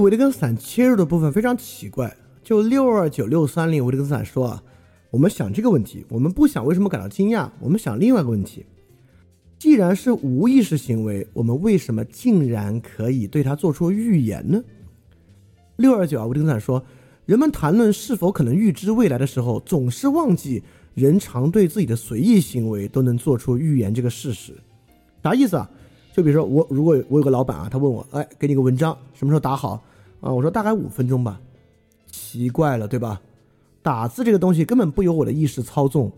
维特根斯坦切入的部分非常奇怪。就六二九六三零，维特根斯坦说啊，我们想这个问题，我们不想为什么感到惊讶，我们想另外一个问题：既然是无意识行为，我们为什么竟然可以对它做出预言呢？六二九啊，维特根斯坦说，人们谈论是否可能预知未来的时候，总是忘记人常对自己的随意行为都能做出预言这个事实。啥意思啊？就比如说我，如果我有个老板啊，他问我，哎，给你个文章，什么时候打好啊？我说大概五分钟吧。奇怪了，对吧？打字这个东西根本不由我的意识操纵，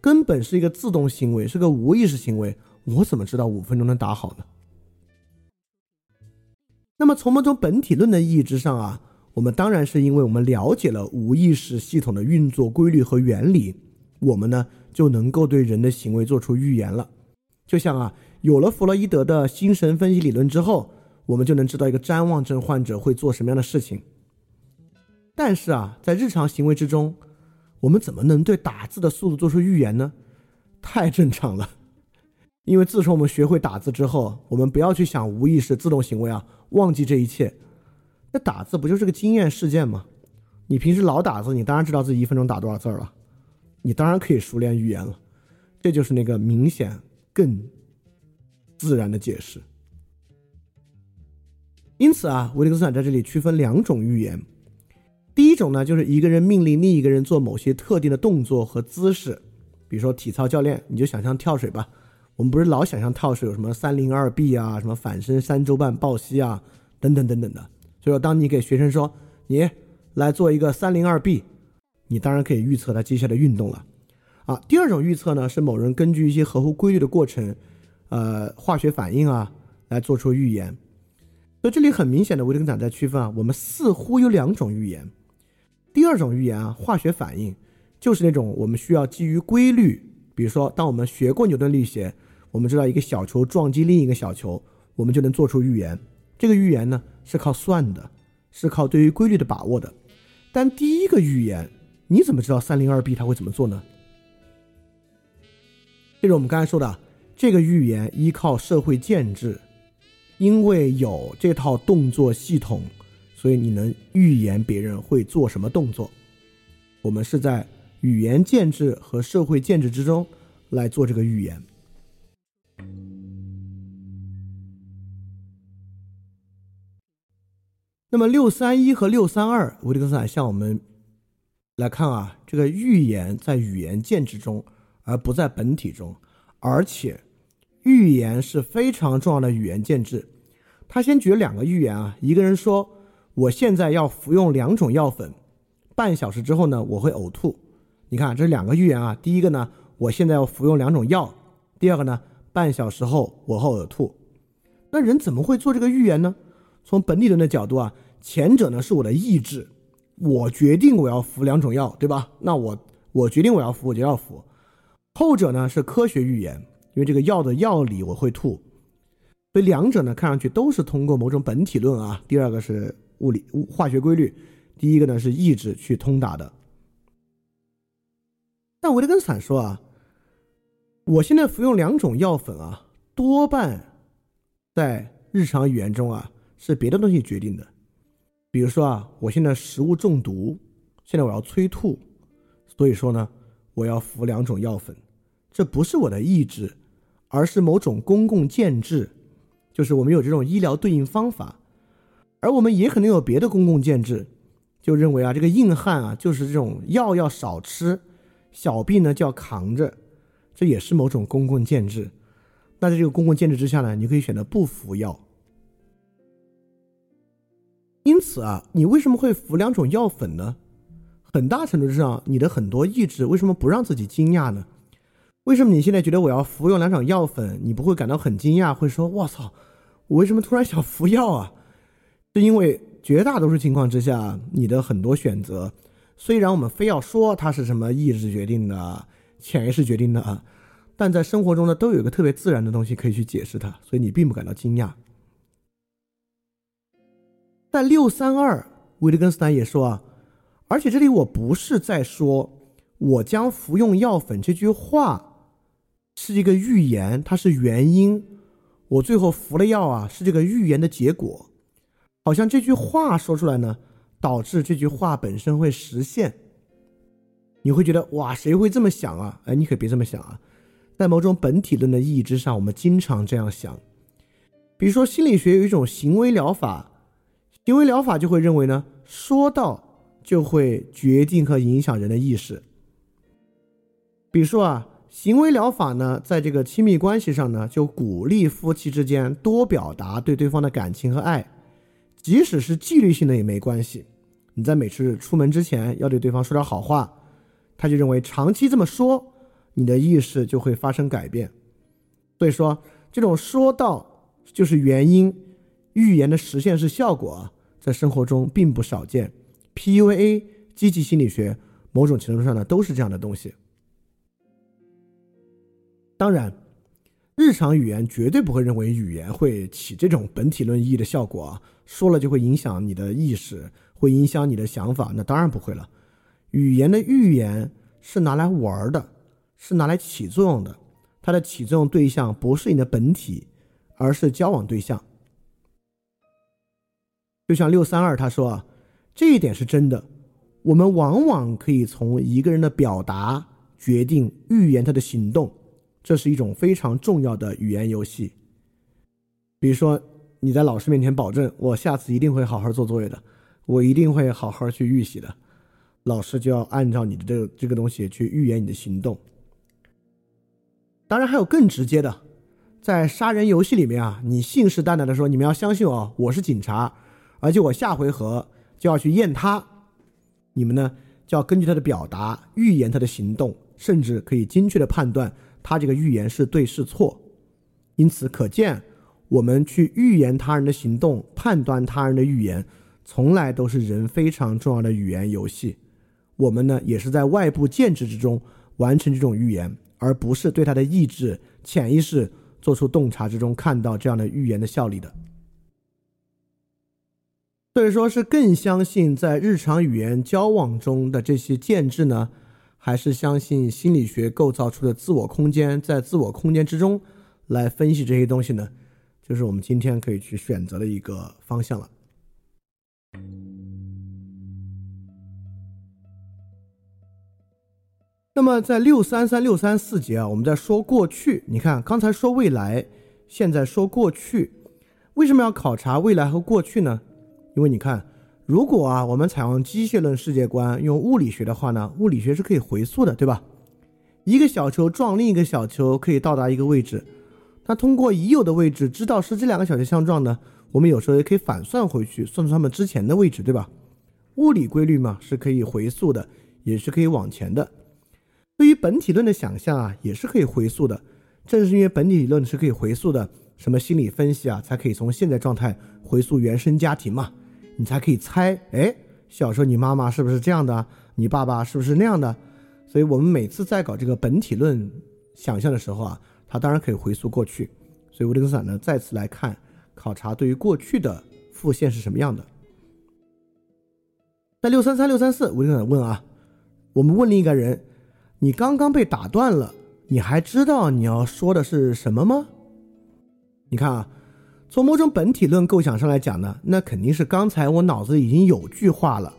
根本是一个自动行为，是个无意识行为。我怎么知道五分钟能打好呢？那么从某种本体论的意义之上啊，我们当然是因为我们了解了无意识系统的运作规律和原理，我们呢就能够对人的行为做出预言了。就像啊，有了弗洛伊德的精神分析理论之后，我们就能知道一个谵妄症患者会做什么样的事情。但是啊，在日常行为之中，我们怎么能对打字的速度做出预言呢？太正常了，因为自从我们学会打字之后，我们不要去想无意识自动行为啊，忘记这一切。那打字不就是个经验事件吗？你平时老打字，你当然知道自己一分钟打多少字了，你当然可以熟练预言了。这就是那个明显更自然的解释。因此啊，维特根斯坦在这里区分两种预言。第一种呢，就是一个人命令另一个人做某些特定的动作和姿势，比如说体操教练，你就想象跳水吧。我们不是老想象跳水有什么三零二 B 啊，什么反身三周半抱膝啊，等等等等的。所以说，当你给学生说你来做一个三零二 B，你当然可以预测他接下来运动了。啊，第二种预测呢，是某人根据一些合乎规律的过程，呃，化学反应啊，来做出预言。所以这里很明显的，维特根斯坦在区分啊，我们似乎有两种预言。第二种预言啊，化学反应，就是那种我们需要基于规律，比如说，当我们学过牛顿力学，我们知道一个小球撞击另一个小球，我们就能做出预言。这个预言呢是靠算的，是靠对于规律的把握的。但第一个预言，你怎么知道三零二 B 它会怎么做呢？就是我们刚才说的，这个预言依靠社会建制，因为有这套动作系统。所以你能预言别人会做什么动作？我们是在语言建制和社会建制之中来做这个预言。那么六三一和六三二，维特根斯坦向我们来看啊，这个预言在语言建制中，而不在本体中，而且预言是非常重要的语言建制。他先举了两个预言啊，一个人说。我现在要服用两种药粉，半小时之后呢，我会呕吐。你看，这两个预言啊。第一个呢，我现在要服用两种药；第二个呢，半小时后我会呕吐。那人怎么会做这个预言呢？从本体论的角度啊，前者呢是我的意志，我决定我要服两种药，对吧？那我我决定我要服，我就要服。后者呢是科学预言，因为这个药的药理我会吐。所以两者呢看上去都是通过某种本体论啊。第二个是。物理、物化学规律，第一个呢是意志去通达的。但维特根斯坦说啊，我现在服用两种药粉啊，多半在日常语言中啊是别的东西决定的。比如说啊，我现在食物中毒，现在我要催吐，所以说呢，我要服两种药粉，这不是我的意志，而是某种公共建制，就是我们有这种医疗对应方法。而我们也可能有别的公共建制，就认为啊，这个硬汉啊，就是这种药要少吃，小病呢就要扛着，这也是某种公共建制。那在这个公共建制之下呢，你可以选择不服药。因此啊，你为什么会服两种药粉呢？很大程度上，你的很多意志为什么不让自己惊讶呢？为什么你现在觉得我要服用两种药粉，你不会感到很惊讶，会说“我操，我为什么突然想服药啊？”是因为绝大多数情况之下，你的很多选择，虽然我们非要说它是什么意志决定的、潜意识决定的啊，但在生活中呢，都有一个特别自然的东西可以去解释它，所以你并不感到惊讶。在六三二，维特根斯坦也说啊，而且这里我不是在说我将服用药粉这句话是一个预言，它是原因，我最后服了药啊，是这个预言的结果。好像这句话说出来呢，导致这句话本身会实现。你会觉得哇，谁会这么想啊？哎，你可别这么想啊，在某种本体论的意义之上，我们经常这样想。比如说心理学有一种行为疗法，行为疗法就会认为呢，说到就会决定和影响人的意识。比如说啊，行为疗法呢，在这个亲密关系上呢，就鼓励夫妻之间多表达对对方的感情和爱，即使是纪律性的也没关系。你在每次出门之前要对对方说点好话。他就认为长期这么说，你的意识就会发生改变。所以说，这种说到就是原因，预言的实现是效果啊，在生活中并不少见。PUA、积极心理学，某种程度上呢都是这样的东西。当然，日常语言绝对不会认为语言会起这种本体论意义的效果啊，说了就会影响你的意识，会影响你的想法，那当然不会了。语言的预言是拿来玩的，是拿来起作用的。它的起作用对象不是你的本体，而是交往对象。就像六三二他说啊，这一点是真的。我们往往可以从一个人的表达决定预言他的行动，这是一种非常重要的语言游戏。比如说，你在老师面前保证，我下次一定会好好做作业的，我一定会好好去预习的。老师就要按照你的这个这个东西去预言你的行动。当然还有更直接的，在杀人游戏里面啊，你信誓旦旦的说你们要相信我，我是警察，而且我下回合就要去验他，你们呢就要根据他的表达预言他的行动，甚至可以精确的判断他这个预言是对是错。因此可见，我们去预言他人的行动，判断他人的预言，从来都是人非常重要的语言游戏。我们呢，也是在外部建制之中完成这种预言，而不是对他的意志、潜意识做出洞察之中看到这样的预言的效力的。所以说是更相信在日常语言交往中的这些建制呢，还是相信心理学构造出的自我空间，在自我空间之中来分析这些东西呢？就是我们今天可以去选择的一个方向了。那么在六三三六三四节啊，我们在说过去。你看，刚才说未来，现在说过去，为什么要考察未来和过去呢？因为你看，如果啊，我们采用机械论世界观，用物理学的话呢，物理学是可以回溯的，对吧？一个小球撞另一个小球可以到达一个位置，那通过已有的位置知道是这两个小球相撞呢，我们有时候也可以反算回去，算出它们之前的位置，对吧？物理规律嘛，是可以回溯的，也是可以往前的。对于本体论的想象啊，也是可以回溯的。正是因为本体论是可以回溯的，什么心理分析啊，才可以从现在状态回溯原生家庭嘛，你才可以猜，哎，小时候你妈妈是不是这样的，你爸爸是不是那样的？所以我们每次在搞这个本体论想象的时候啊，它当然可以回溯过去。所以维特根斯坦呢，再次来看考察对于过去的复现是什么样的。在六三三六三四，维特根斯坦问啊，我们问另一个人。你刚刚被打断了，你还知道你要说的是什么吗？你看啊，从某种本体论构想上来讲呢，那肯定是刚才我脑子已经有句话了。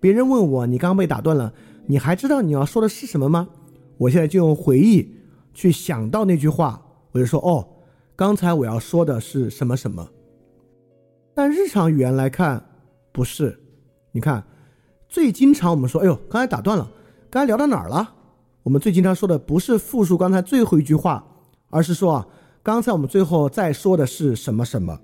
别人问我你刚被打断了，你还知道你要说的是什么吗？我现在就用回忆去想到那句话，我就说哦，刚才我要说的是什么什么。但日常语言来看，不是。你看，最经常我们说，哎呦，刚才打断了，刚才聊到哪儿了？我们最经常说的不是复述刚才最后一句话，而是说啊，刚才我们最后再说的是什么什么。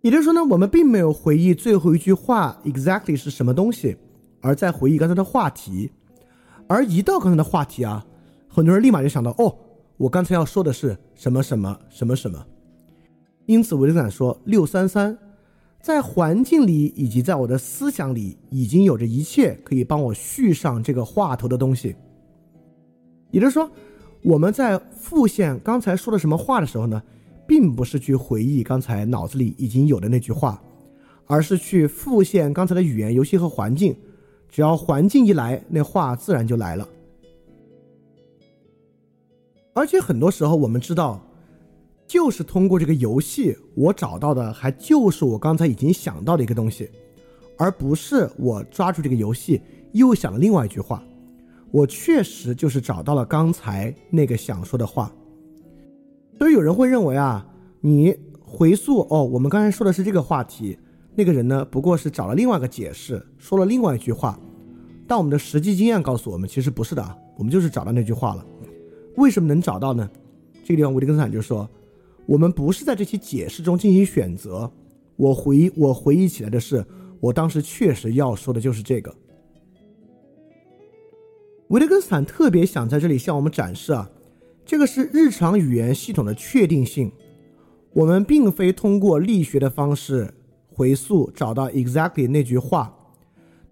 也就是说呢，我们并没有回忆最后一句话 exactly 是什么东西，而在回忆刚才的话题。而一到刚才的话题啊，很多人立马就想到，哦，我刚才要说的是什么什么什么什么。因此，维特根斯坦说六三三。在环境里以及在我的思想里，已经有着一切可以帮我续上这个话头的东西。也就是说，我们在复现刚才说的什么话的时候呢，并不是去回忆刚才脑子里已经有的那句话，而是去复现刚才的语言游戏和环境。只要环境一来，那话自然就来了。而且很多时候，我们知道。就是通过这个游戏，我找到的还就是我刚才已经想到的一个东西，而不是我抓住这个游戏又想了另外一句话。我确实就是找到了刚才那个想说的话。所以有人会认为啊，你回溯哦，我们刚才说的是这个话题，那个人呢不过是找了另外一个解释，说了另外一句话。但我们的实际经验告诉我们，其实不是的啊，我们就是找到那句话了。为什么能找到呢？这个地方，维特根斯坦就说，我们不是在这些解释中进行选择。我回我回忆起来的是，我当时确实要说的就是这个。维特根斯坦特别想在这里向我们展示啊，这个是日常语言系统的确定性。我们并非通过力学的方式回溯找到 exactly 那句话。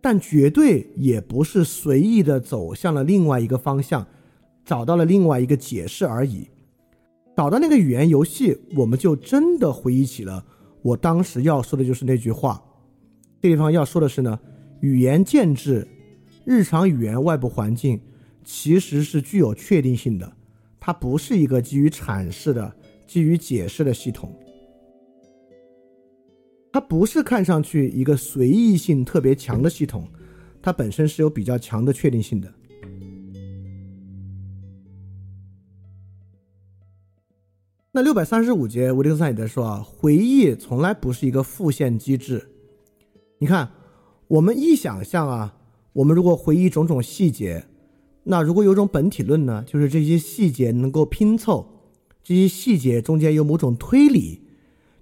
但绝对也不是随意的走向了另外一个方向，找到了另外一个解释而已。找到那个语言游戏，我们就真的回忆起了我当时要说的就是那句话。这地方要说的是呢，语言建制、日常语言外部环境其实是具有确定性的，它不是一个基于阐释的、基于解释的系统。它不是看上去一个随意性特别强的系统，它本身是有比较强的确定性的。那六百三十五节，维特根斯坦也在说啊，回忆从来不是一个复现机制。你看，我们一想象啊，我们如果回忆种种细节，那如果有种本体论呢，就是这些细节能够拼凑，这些细节中间有某种推理。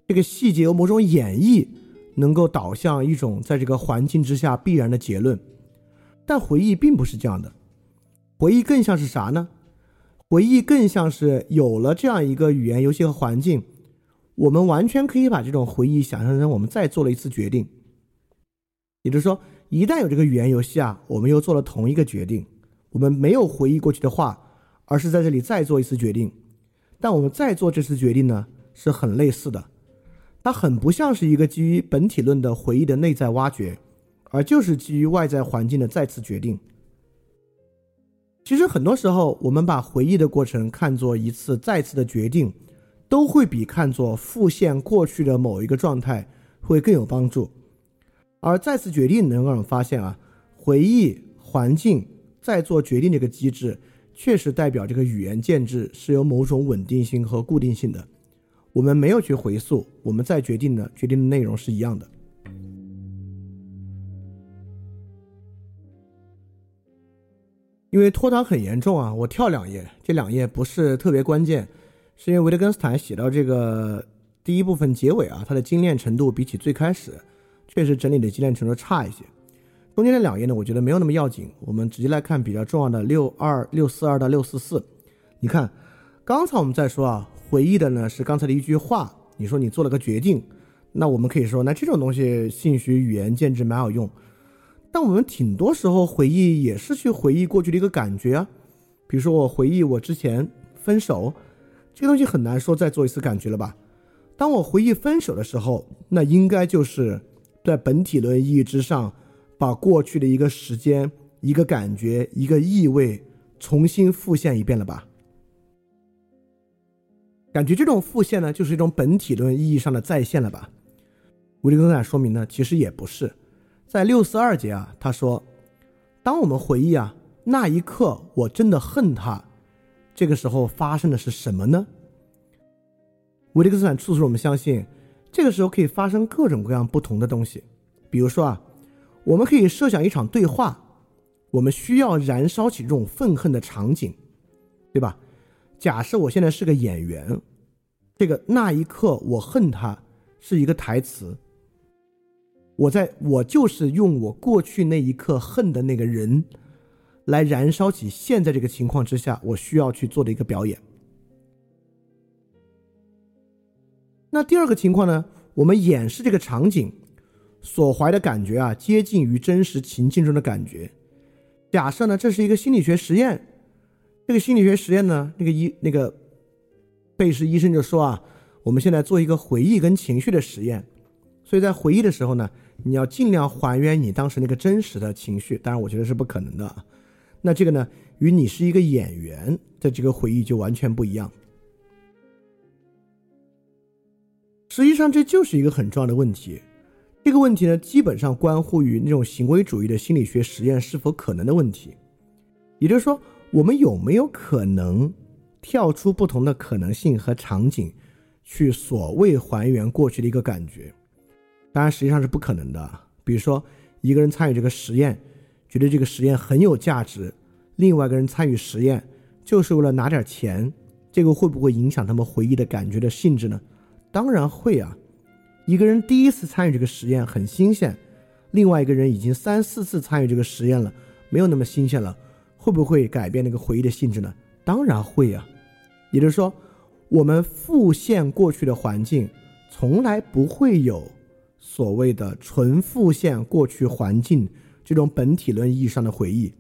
这个细节有某种演绎能够导向一种在这个环境之下必然的结论，但回忆并不是这样的。回忆更像是啥呢？回忆更像是有了这样一个语言游戏和环境，我们完全可以把这种回忆想象成我们再做了一次决定。也就是说，一旦有这个语言游戏啊，我们又做了同一个决定。我们没有回忆过去的话，而是在这里再做一次决定。但我们再做这次决定呢，是很类似的。它很不像是一个基于本体论的回忆的内在挖掘，而就是基于外在环境的再次决定。其实很多时候，我们把回忆的过程看作一次再次的决定，都会比看作复现过去的某一个状态会更有帮助。而再次决定能让我们发现啊，回忆环境再做决定这个机制，确实代表这个语言建制是有某种稳定性和固定性的。我们没有去回溯，我们再决定的决定的内容是一样的。因为拖堂很严重啊，我跳两页，这两页不是特别关键，是因为维特根斯坦写到这个第一部分结尾啊，它的精炼程度比起最开始确实整理的精炼程度差一些。中间的两页呢，我觉得没有那么要紧，我们直接来看比较重要的六二六四二到六四四。你看，刚才我们在说啊。回忆的呢是刚才的一句话，你说你做了个决定，那我们可以说，那这种东西兴许语言建制蛮好用，但我们挺多时候回忆也是去回忆过去的一个感觉啊，比如说我回忆我之前分手，这个东西很难说再做一次感觉了吧？当我回忆分手的时候，那应该就是在本体论意义之上，把过去的一个时间、一个感觉、一个意味重新复现一遍了吧？感觉这种复现呢，就是一种本体论意义上的再现了吧？维特根斯坦说明呢，其实也不是。在六四二节啊，他说：“当我们回忆啊那一刻，我真的恨他，这个时候发生的是什么呢？”维特根斯坦促使我们相信，这个时候可以发生各种各样不同的东西。比如说啊，我们可以设想一场对话，我们需要燃烧起这种愤恨的场景，对吧？假设我现在是个演员，这个那一刻我恨他是一个台词。我在我就是用我过去那一刻恨的那个人，来燃烧起现在这个情况之下我需要去做的一个表演。那第二个情况呢？我们演示这个场景所怀的感觉啊，接近于真实情境中的感觉。假设呢，这是一个心理学实验。这个心理学实验呢，那个医那个贝氏医生就说啊，我们现在做一个回忆跟情绪的实验，所以在回忆的时候呢，你要尽量还原你当时那个真实的情绪，当然我觉得是不可能的。那这个呢，与你是一个演员的这个回忆就完全不一样。实际上这就是一个很重要的问题。这个问题呢，基本上关乎于那种行为主义的心理学实验是否可能的问题。也就是说，我们有没有可能跳出不同的可能性和场景，去所谓还原过去的一个感觉？当然，实际上是不可能的。比如说，一个人参与这个实验，觉得这个实验很有价值；另外一个人参与实验，就是为了拿点钱。这个会不会影响他们回忆的感觉的性质呢？当然会啊。一个人第一次参与这个实验很新鲜，另外一个人已经三四次参与这个实验了，没有那么新鲜了，会不会改变那个回忆的性质呢？当然会啊。也就是说，我们复现过去的环境，从来不会有所谓的纯复现过去环境这种本体论意义上的回忆。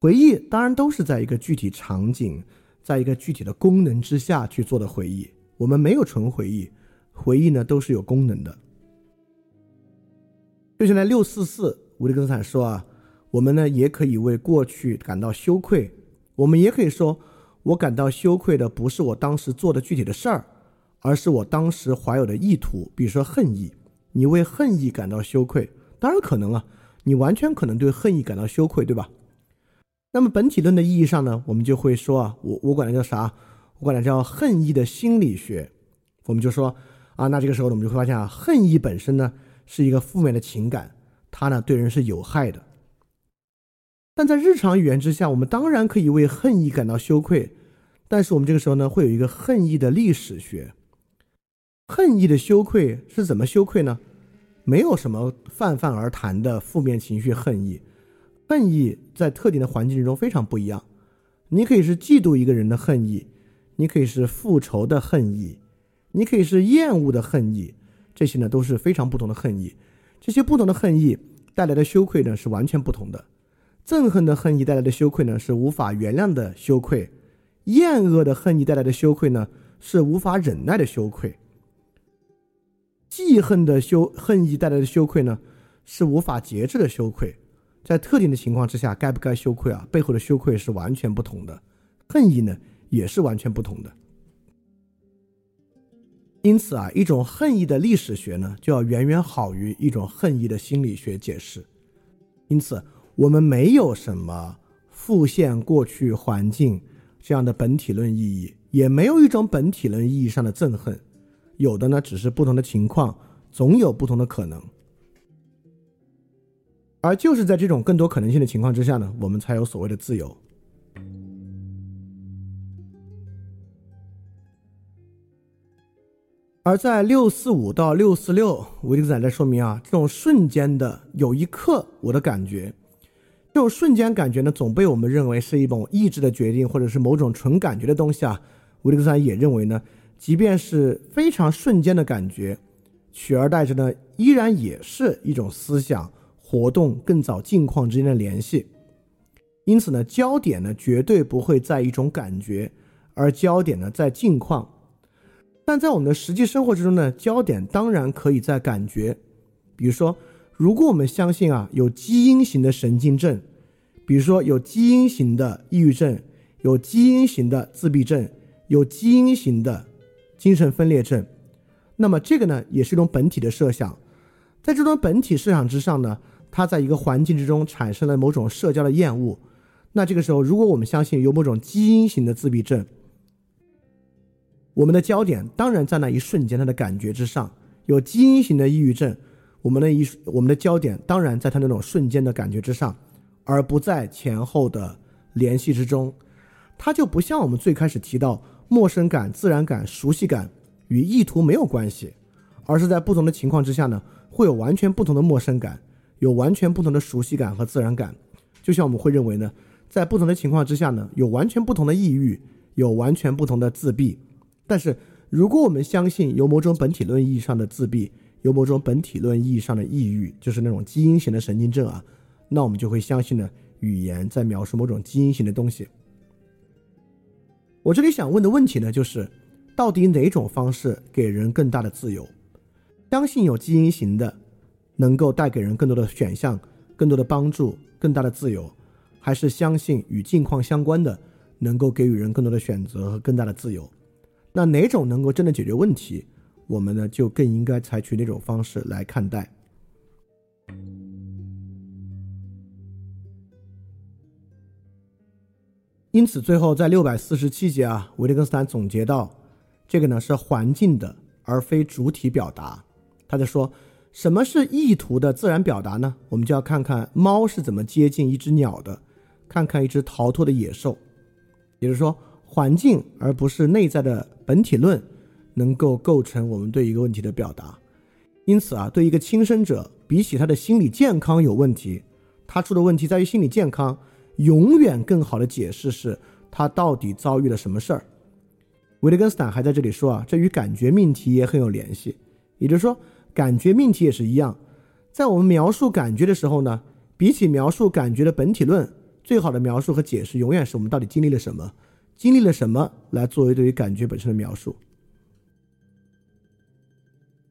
回忆当然都是在一个具体场景，在一个具体的功能之下去做的回忆。我们没有纯回忆。回忆呢都是有功能的，就像在六四四，维特根斯坦说啊，我们呢也可以为过去感到羞愧，我们也可以说，我感到羞愧的不是我当时做的具体的事儿，而是我当时怀有的意图，比如说恨意。你为恨意感到羞愧，当然可能啊，你完全可能对恨意感到羞愧，对吧？那么本体论的意义上呢，我们就会说啊，我我管它叫啥？我管它叫恨意的心理学，我们就说。啊，那这个时候呢，我们就会发现啊，恨意本身呢是一个负面的情感，它呢对人是有害的。但在日常语言之下，我们当然可以为恨意感到羞愧，但是我们这个时候呢会有一个恨意的历史学。恨意的羞愧是怎么羞愧呢？没有什么泛泛而谈的负面情绪恨意，恨意在特定的环境中非常不一样。你可以是嫉妒一个人的恨意，你可以是复仇的恨意。你可以是厌恶的恨意，这些呢都是非常不同的恨意。这些不同的恨意带来的羞愧呢是完全不同的。憎恨的恨意带来的羞愧呢是无法原谅的羞愧，厌恶的恨意带来的羞愧呢是无法忍耐的羞愧。记恨的羞恨意带来的羞愧呢是无法节制的羞愧。在特定的情况之下，该不该羞愧啊？背后的羞愧是完全不同的，恨意呢也是完全不同的。因此啊，一种恨意的历史学呢，就要远远好于一种恨意的心理学解释。因此，我们没有什么复现过去环境这样的本体论意义，也没有一种本体论意义上的憎恨。有的呢，只是不同的情况，总有不同的可能。而就是在这种更多可能性的情况之下呢，我们才有所谓的自由。而在六四五到六四六，维特根斯坦在说明啊，这种瞬间的有一刻我的感觉，这种瞬间感觉呢，总被我们认为是一种意志的决定，或者是某种纯感觉的东西啊。维特根斯坦也认为呢，即便是非常瞬间的感觉，取而代之呢，依然也是一种思想活动更早境况之间的联系。因此呢，焦点呢绝对不会在一种感觉，而焦点呢在境况。但在我们的实际生活之中呢，焦点当然可以在感觉，比如说，如果我们相信啊有基因型的神经症，比如说有基因型的抑郁症，有基因型的自闭症，有基因型的精神分裂症，那么这个呢也是一种本体的设想，在这种本体设想之上呢，它在一个环境之中产生了某种社交的厌恶，那这个时候如果我们相信有某种基因型的自闭症。我们的焦点当然在那一瞬间他的感觉之上，有基因型的抑郁症，我们的一我们的焦点当然在他那种瞬间的感觉之上，而不在前后的联系之中。它就不像我们最开始提到陌生感、自然感、熟悉感与意图没有关系，而是在不同的情况之下呢，会有完全不同的陌生感，有完全不同的熟悉感和自然感。就像我们会认为呢，在不同的情况之下呢，有完全不同的抑郁，有完全不同的自闭。但是，如果我们相信有某种本体论意义上的自闭，有某种本体论意义上的抑郁，就是那种基因型的神经症啊，那我们就会相信呢，语言在描述某种基因型的东西。我这里想问的问题呢，就是到底哪种方式给人更大的自由？相信有基因型的能够带给人更多的选项、更多的帮助、更大的自由，还是相信与境况相关的能够给予人更多的选择和更大的自由？那哪种能够真的解决问题，我们呢就更应该采取那种方式来看待。因此，最后在六百四十七节啊，维特根斯坦总结到，这个呢是环境的，而非主体表达。他在说，什么是意图的自然表达呢？我们就要看看猫是怎么接近一只鸟的，看看一只逃脱的野兽。也就是说，环境而不是内在的本体论，能够构成我们对一个问题的表达。因此啊，对一个轻生者，比起他的心理健康有问题，他出的问题在于心理健康。永远更好的解释是他到底遭遇了什么事儿。维特根斯坦还在这里说啊，这与感觉命题也很有联系。也就是说，感觉命题也是一样，在我们描述感觉的时候呢，比起描述感觉的本体论，最好的描述和解释永远是我们到底经历了什么，经历了什么来作为对于感觉本身的描述。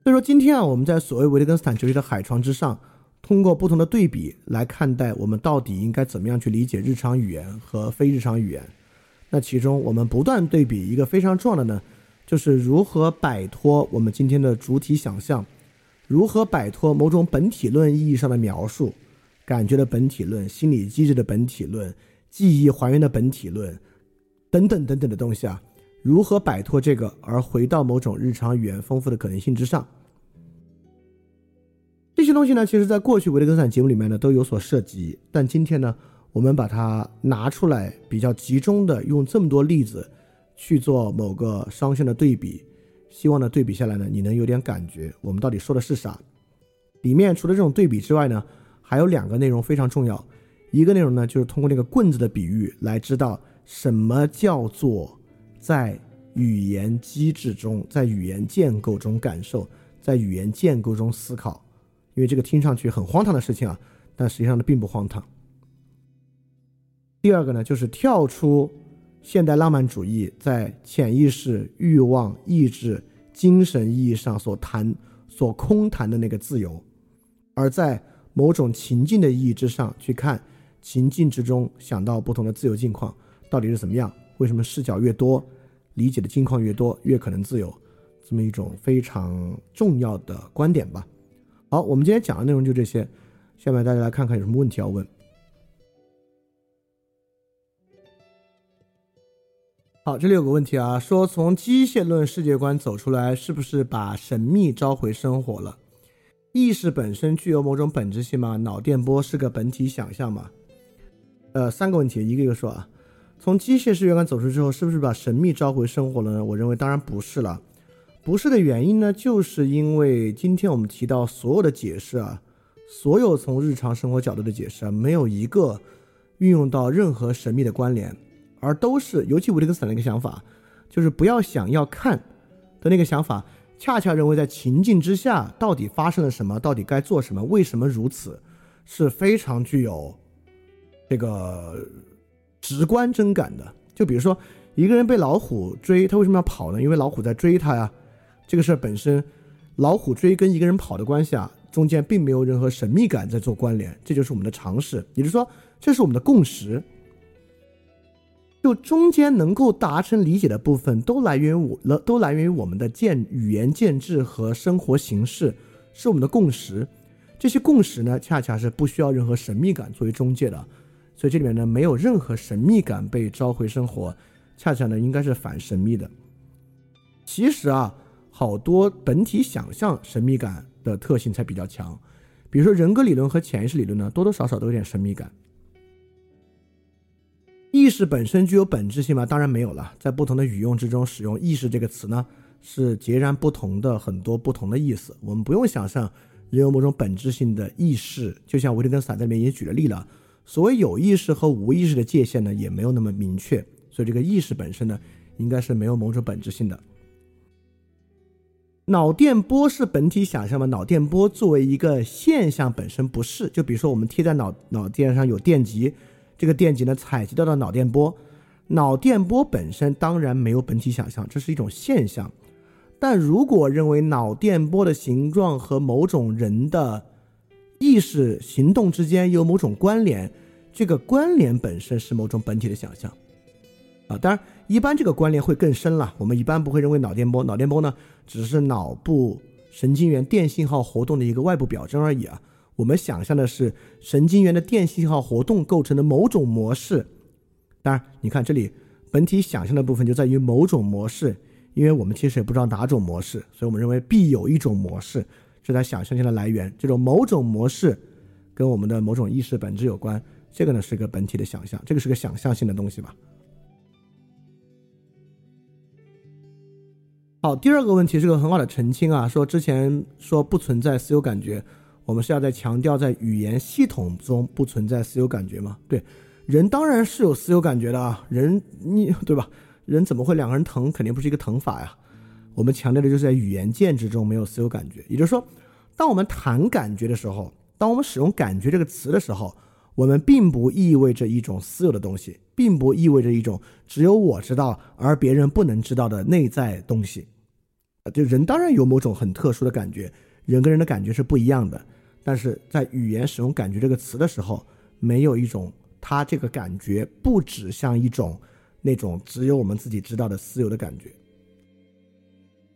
所以说，今天啊，我们在所谓维特根斯坦哲学的海床之上。通过不同的对比来看待我们到底应该怎么样去理解日常语言和非日常语言。那其中我们不断对比一个非常重要的呢，就是如何摆脱我们今天的主体想象，如何摆脱某种本体论意义上的描述，感觉的本体论、心理机制的本体论、记忆还原的本体论等等等等的东西啊，如何摆脱这个而回到某种日常语言丰富的可能性之上。这些东西呢，其实在过去维特根斯坦节目里面呢都有所涉及，但今天呢，我们把它拿出来比较集中的用这么多例子去做某个双线的对比，希望呢对比下来呢，你能有点感觉我们到底说的是啥。里面除了这种对比之外呢，还有两个内容非常重要，一个内容呢就是通过那个棍子的比喻来知道什么叫做在语言机制中，在语言建构中感受，在语言建构中思考。因为这个听上去很荒唐的事情啊，但实际上呢并不荒唐。第二个呢，就是跳出现代浪漫主义在潜意识、欲望、意志、精神意义上所谈、所空谈的那个自由，而在某种情境的意义之上去看情境之中想到不同的自由境况到底是怎么样？为什么视角越多，理解的境况越多，越可能自由？这么一种非常重要的观点吧。好，我们今天讲的内容就这些。下面大家来看看有什么问题要问。好，这里有个问题啊，说从机械论世界观走出来，是不是把神秘召回生活了？意识本身具有某种本质性吗？脑电波是个本体想象吗？呃，三个问题，一个一个说啊。从机械世界观走出之后，是不是把神秘召回生活了呢？我认为当然不是了。不是的原因呢，就是因为今天我们提到所有的解释啊，所有从日常生活角度的解释啊，没有一个运用到任何神秘的关联，而都是尤其维特根斯坦的一个想法，就是不要想要看的那个想法，恰恰认为在情境之下到底发生了什么，到底该做什么，为什么如此，是非常具有这个直观真感的。就比如说一个人被老虎追，他为什么要跑呢？因为老虎在追他呀。这个事儿本身，老虎追跟一个人跑的关系啊，中间并没有任何神秘感在做关联，这就是我们的常识，也就是说，这是我们的共识。就中间能够达成理解的部分，都来源于我，了都来源于我们的建语言建制和生活形式，是我们的共识。这些共识呢，恰恰是不需要任何神秘感作为中介的，所以这里面呢，没有任何神秘感被召回生活，恰恰呢，应该是反神秘的。其实啊。好多本体想象神秘感的特性才比较强，比如说人格理论和潜意识理论呢，多多少少都有点神秘感。意识本身具有本质性吗？当然没有了。在不同的语用之中，使用“意识”这个词呢，是截然不同的很多不同的意思。我们不用想象人有某种本质性的意识，就像维特根斯坦在里面也举了例了。所谓有意识和无意识的界限呢，也没有那么明确。所以这个意识本身呢，应该是没有某种本质性的。脑电波是本体想象吗？脑电波作为一个现象本身不是。就比如说我们贴在脑脑电上有电极，这个电极呢采集到的脑电波，脑电波本身当然没有本体想象，这是一种现象。但如果认为脑电波的形状和某种人的意识行动之间有某种关联，这个关联本身是某种本体的想象。啊。当然，一般这个关联会更深了。我们一般不会认为脑电波，脑电波呢只是脑部神经元电信号活动的一个外部表征而已啊。我们想象的是神经元的电信号活动构成的某种模式。当然，你看这里本体想象的部分就在于某种模式，因为我们其实也不知道哪种模式，所以我们认为必有一种模式。是它想象性的来源，这种某种模式跟我们的某种意识本质有关。这个呢是个本体的想象，这个是个想象性的东西吧。好，第二个问题是个很好的澄清啊，说之前说不存在私有感觉，我们是要在强调在语言系统中不存在私有感觉吗？对，人当然是有私有感觉的啊，人你对吧？人怎么会两个人疼？肯定不是一个疼法呀。我们强调的就是在语言建制中没有私有感觉，也就是说，当我们谈感觉的时候，当我们使用“感觉”这个词的时候，我们并不意味着一种私有的东西，并不意味着一种只有我知道而别人不能知道的内在东西。就人当然有某种很特殊的感觉，人跟人的感觉是不一样的，但是在语言使用“感觉”这个词的时候，没有一种它这个感觉不指向一种那种只有我们自己知道的私有的感觉。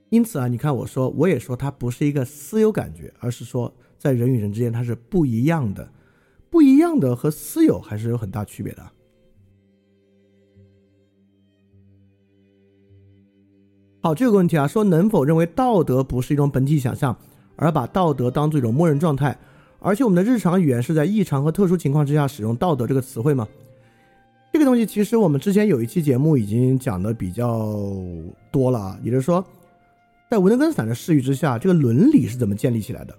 因此啊，你看我说，我也说它不是一个私有感觉，而是说在人与人之间它是不一样的，不一样的和私有还是有很大区别的。好，这个问题啊，说能否认为道德不是一种本体想象，而把道德当做一种默认状态？而且我们的日常语言是在异常和特殊情况之下使用“道德”这个词汇吗？这个东西其实我们之前有一期节目已经讲的比较多了啊，也就是说。在维特根斯坦的视域之下，这个伦理是怎么建立起来的？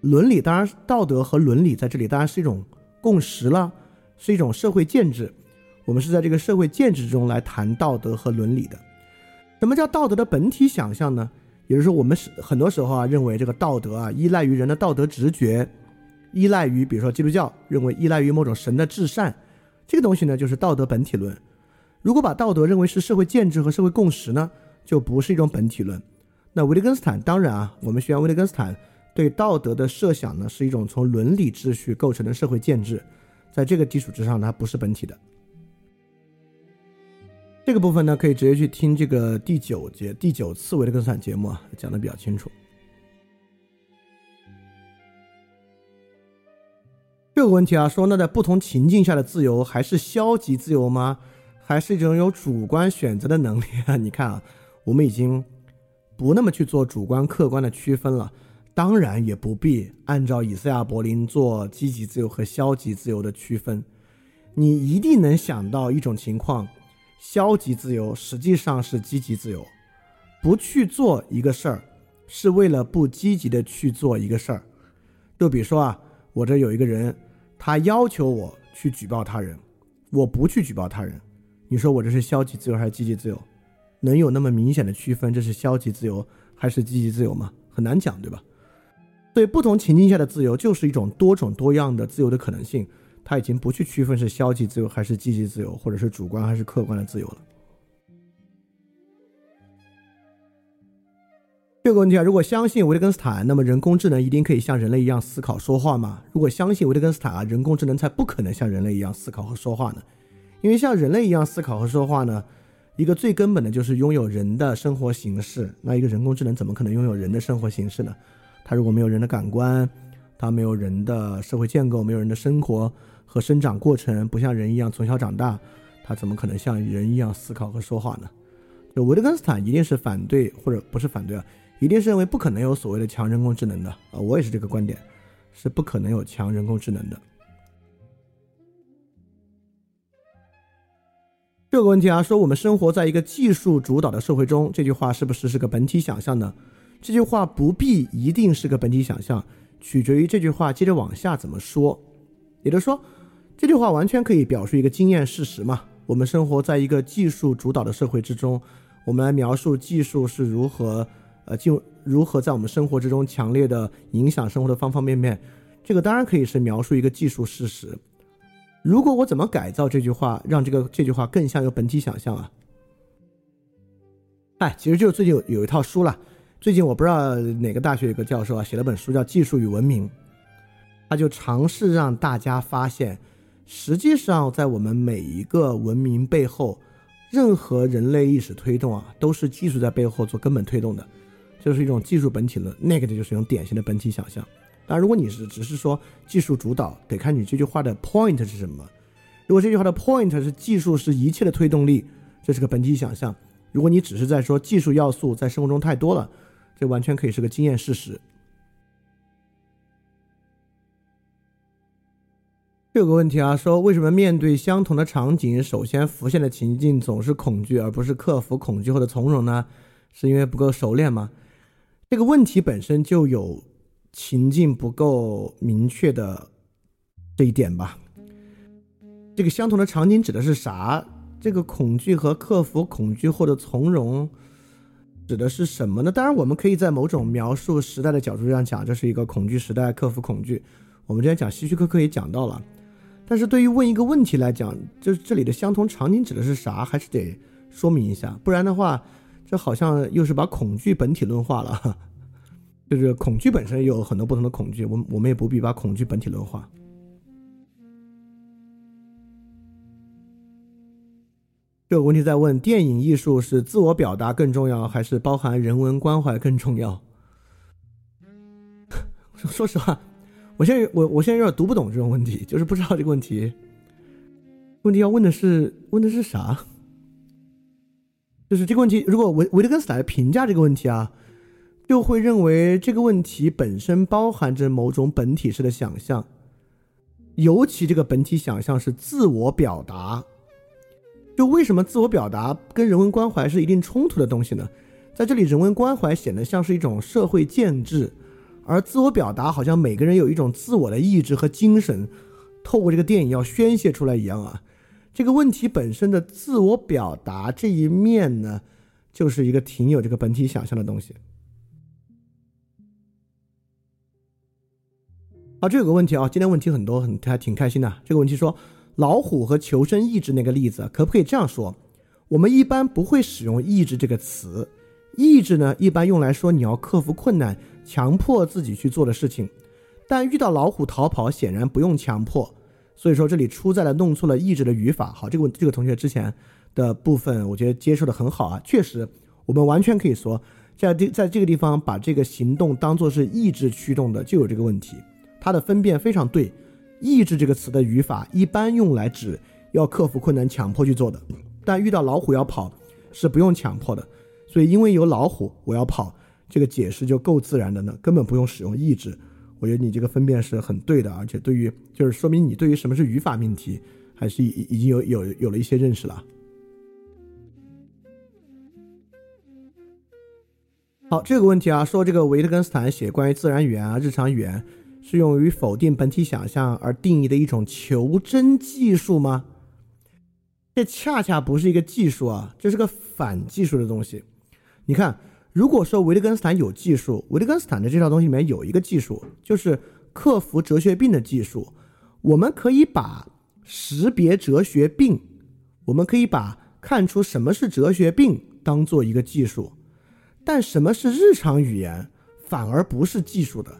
伦理当然，道德和伦理在这里当然是一种共识了，是一种社会建制。我们是在这个社会建制中来谈道德和伦理的。什么叫道德的本体想象呢？也就是说，我们是很多时候啊认为这个道德啊依赖于人的道德直觉，依赖于比如说基督教认为依赖于某种神的至善，这个东西呢就是道德本体论。如果把道德认为是社会建制和社会共识呢，就不是一种本体论。那维特根斯坦当然啊，我们学员维特根斯坦对道德的设想呢，是一种从伦理秩序构成的社会建制，在这个基础之上，它不是本体的。这个部分呢，可以直接去听这个第九节第九次维特根斯坦节目啊，讲的比较清楚。这个问题啊，说那在不同情境下的自由还是消极自由吗？还是一种有主观选择的能力啊？你看啊，我们已经。不那么去做主观客观的区分了，当然也不必按照以赛亚·柏林做积极自由和消极自由的区分。你一定能想到一种情况，消极自由实际上是积极自由，不去做一个事儿，是为了不积极的去做一个事儿。就比如说啊，我这有一个人，他要求我去举报他人，我不去举报他人，你说我这是消极自由还是积极自由？能有那么明显的区分，这是消极自由还是积极自由吗？很难讲，对吧？对不同情境下的自由，就是一种多种多样的自由的可能性。他已经不去区分是消极自由还是积极自由，或者是主观还是客观的自由了。这个问题啊，如果相信维特根斯坦，那么人工智能一定可以像人类一样思考说话吗？如果相信维特根斯坦啊，人工智能才不可能像人类一样思考和说话呢？因为像人类一样思考和说话呢？一个最根本的就是拥有人的生活形式。那一个人工智能怎么可能拥有人的生活形式呢？它如果没有人的感官，它没有人的社会建构，没有人的生活和生长过程，不像人一样从小长大，它怎么可能像人一样思考和说话呢？就维特根斯坦一定是反对，或者不是反对啊，一定是认为不可能有所谓的强人工智能的啊。我也是这个观点，是不可能有强人工智能的。这个问题啊，说我们生活在一个技术主导的社会中，这句话是不是是个本体想象呢？这句话不必一定是个本体想象，取决于这句话接着往下怎么说。也就是说，这句话完全可以表述一个经验事实嘛。我们生活在一个技术主导的社会之中，我们来描述技术是如何呃进如何在我们生活之中强烈的影响生活的方方面面。这个当然可以是描述一个技术事实。如果我怎么改造这句话，让这个这句话更像有本体想象啊？哎，其实就是最近有有一套书了。最近我不知道哪个大学有个教授啊，写了本书叫《技术与文明》，他就尝试让大家发现，实际上在我们每一个文明背后，任何人类历史推动啊，都是技术在背后做根本推动的，这是一种技术本体论。那个就是一种典型的本体想象。那，如果你是只是说技术主导，得看你这句话的 point 是什么。如果这句话的 point 是技术是一切的推动力，这是个本体想象。如果你只是在说技术要素在生活中太多了，这完全可以是个经验事实。有个问题啊，说为什么面对相同的场景，首先浮现的情境总是恐惧，而不是克服恐惧或者从容呢？是因为不够熟练吗？这个问题本身就有情境不够明确的这一点吧。这个相同的场景指的是啥？这个恐惧和克服恐惧或者从容指的是什么呢？当然，我们可以在某种描述时代的角度上讲，这是一个恐惧时代，克服恐惧。我们之前讲希区柯克也讲到了。但是对于问一个问题来讲，就是这里的相同场景指的是啥，还是得说明一下，不然的话，这好像又是把恐惧本体论化了。就是恐惧本身有很多不同的恐惧，我我们也不必把恐惧本体论化。这个问题在问：电影艺术是自我表达更重要，还是包含人文关怀更重要？说实话。我现在我我现在有点读不懂这种问题，就是不知道这个问题，问题要问的是问的是啥？就是这个问题，如果维维特根斯坦评价这个问题啊，就会认为这个问题本身包含着某种本体式的想象，尤其这个本体想象是自我表达。就为什么自我表达跟人文关怀是一定冲突的东西呢？在这里，人文关怀显得像是一种社会建制。而自我表达好像每个人有一种自我的意志和精神，透过这个电影要宣泄出来一样啊。这个问题本身的自我表达这一面呢，就是一个挺有这个本体想象的东西。好，这有个问题啊，今天问题很多，很还挺开心的。这个问题说，老虎和求生意志那个例子，可不可以这样说？我们一般不会使用意志这个词，意志呢，一般用来说你要克服困难。强迫自己去做的事情，但遇到老虎逃跑显然不用强迫，所以说这里出在了弄错了意志的语法。好，这个这个同学之前的部分我觉得接受的很好啊，确实，我们完全可以说在这在这个地方把这个行动当做是意志驱动的就有这个问题，它的分辨非常对。意志这个词的语法一般用来指要克服困难强迫去做的，但遇到老虎要跑是不用强迫的，所以因为有老虎我要跑。这个解释就够自然的呢，根本不用使用意志。我觉得你这个分辨是很对的，而且对于就是说明你对于什么是语法命题，还是已已经有有有了一些认识了。好，这个问题啊，说这个维特根斯坦写关于自然语言啊、日常语言，是用于否定本体想象而定义的一种求真技术吗？这恰恰不是一个技术啊，这是个反技术的东西。你看。如果说维特根斯坦有技术，维特根斯坦的这套东西里面有一个技术，就是克服哲学病的技术。我们可以把识别哲学病，我们可以把看出什么是哲学病当做一个技术，但什么是日常语言反而不是技术的。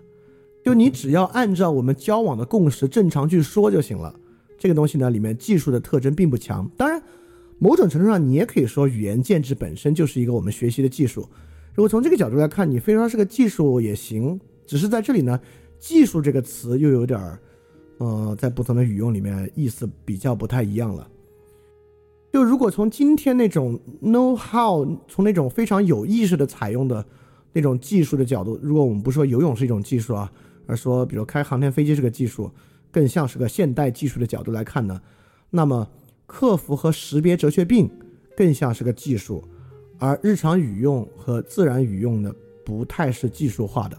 就你只要按照我们交往的共识正常去说就行了。这个东西呢，里面技术的特征并不强。当然，某种程度上你也可以说，语言建制本身就是一个我们学习的技术。如果从这个角度来看，你非说是个技术也行，只是在这里呢，技术这个词又有点儿，呃，在不同的语用里面意思比较不太一样了。就如果从今天那种 know how，从那种非常有意识的采用的那种技术的角度，如果我们不说游泳是一种技术啊，而说比如开航天飞机这个技术，更像是个现代技术的角度来看呢，那么克服和识别哲学病更像是个技术。而日常语用和自然语用呢，不太是技术化的。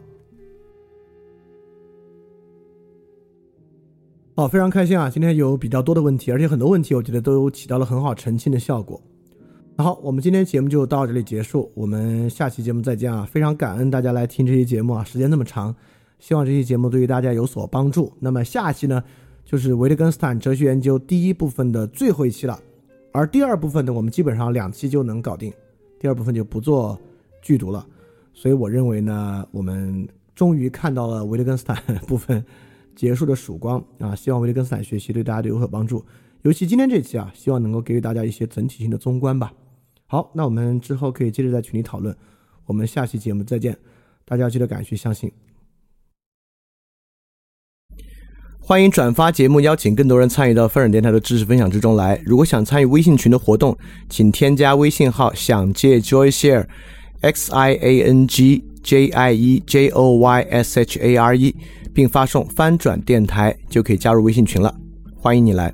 好，非常开心啊！今天有比较多的问题，而且很多问题我觉得都起到了很好澄清的效果。好，我们今天节目就到这里结束，我们下期节目再见啊！非常感恩大家来听这期节目啊，时间那么长，希望这期节目对于大家有所帮助。那么下期呢，就是维特根斯坦哲学研究第一部分的最后一期了，而第二部分呢，我们基本上两期就能搞定。第二部分就不做剧读了，所以我认为呢，我们终于看到了维特根斯坦部分结束的曙光啊！希望维特根斯坦学习对大家都有所帮助，尤其今天这期啊，希望能够给予大家一些整体性的综观吧。好，那我们之后可以接着在群里讨论。我们下期节目再见，大家记得敢去相信。欢迎转发节目，邀请更多人参与到翻转电台的知识分享之中来。如果想参与微信群的活动，请添加微信号“想借 Joy Share X I A N G J I E J O Y S H A R E，并发送“翻转电台”就可以加入微信群了。欢迎你来。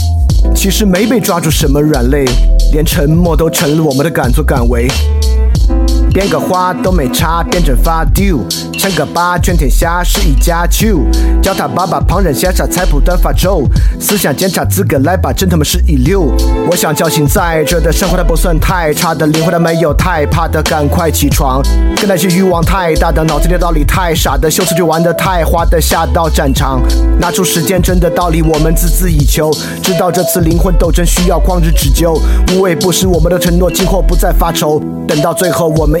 其实没被抓住什么软肋，连沉默都成了我们的敢作敢为。编个花都没差，变成发丢，称个八，全天下是一家球。叫他爸爸，旁人羡煞，菜谱端发愁。思想检查资格来吧，真他妈是一流。我想叫醒在这的生活，它不算太差的灵魂，它没有太怕的，赶快起床。跟那些欲望太大的，脑子里道理太傻的，秀词就玩的太花的，下到战场，拿出时间真的道理，我们孜孜以求。知道这次灵魂斗争需要旷日持久，无畏不食我们的承诺，今后不再发愁。等到最后，我们。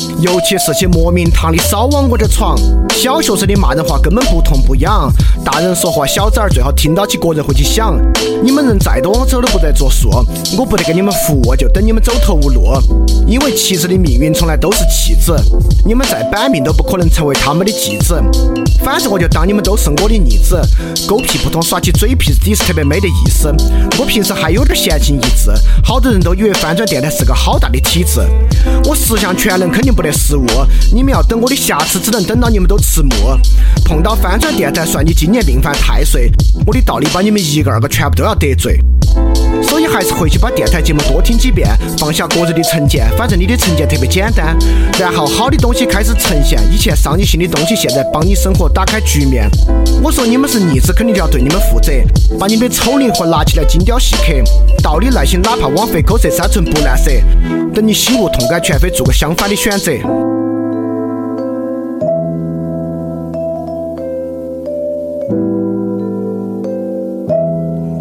尤其是些莫名堂的少往我这闯。小学生的骂人话根本不痛不痒，大人说话小崽儿最好听到起个人会去想。你们人再多，我走都不得作数，我不得给你们服务，就等你们走投无路。因为妻子的命运从来都是弃子，你们再板命都不可能成为他们的继子。反正我就当你们都是我的逆子，狗屁不通耍起嘴皮子，底是特别没得意思。我平时还有点闲情逸致，好多人都以为翻转电台是个好。大的体制，我十项全能肯定不得失误。你们要等我的瑕疵，只能等到你们都迟暮。碰到翻转电台，算你今年命犯太岁。我的道理把你们一个二个全部都要得罪。所以还是回去把电台节目多听几遍，放下个人的成见，反正你的成见特别简单。然后好的东西开始呈现，以前伤你心的东西，现在帮你生活打开局面。我说你们是逆子，肯定就要对你们负责，把你们的丑灵魂拿起来精雕细刻。道理耐心，哪怕枉费口舌三寸不烂舌。等你醒悟痛改前非，做个相反的选择。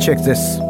Check this。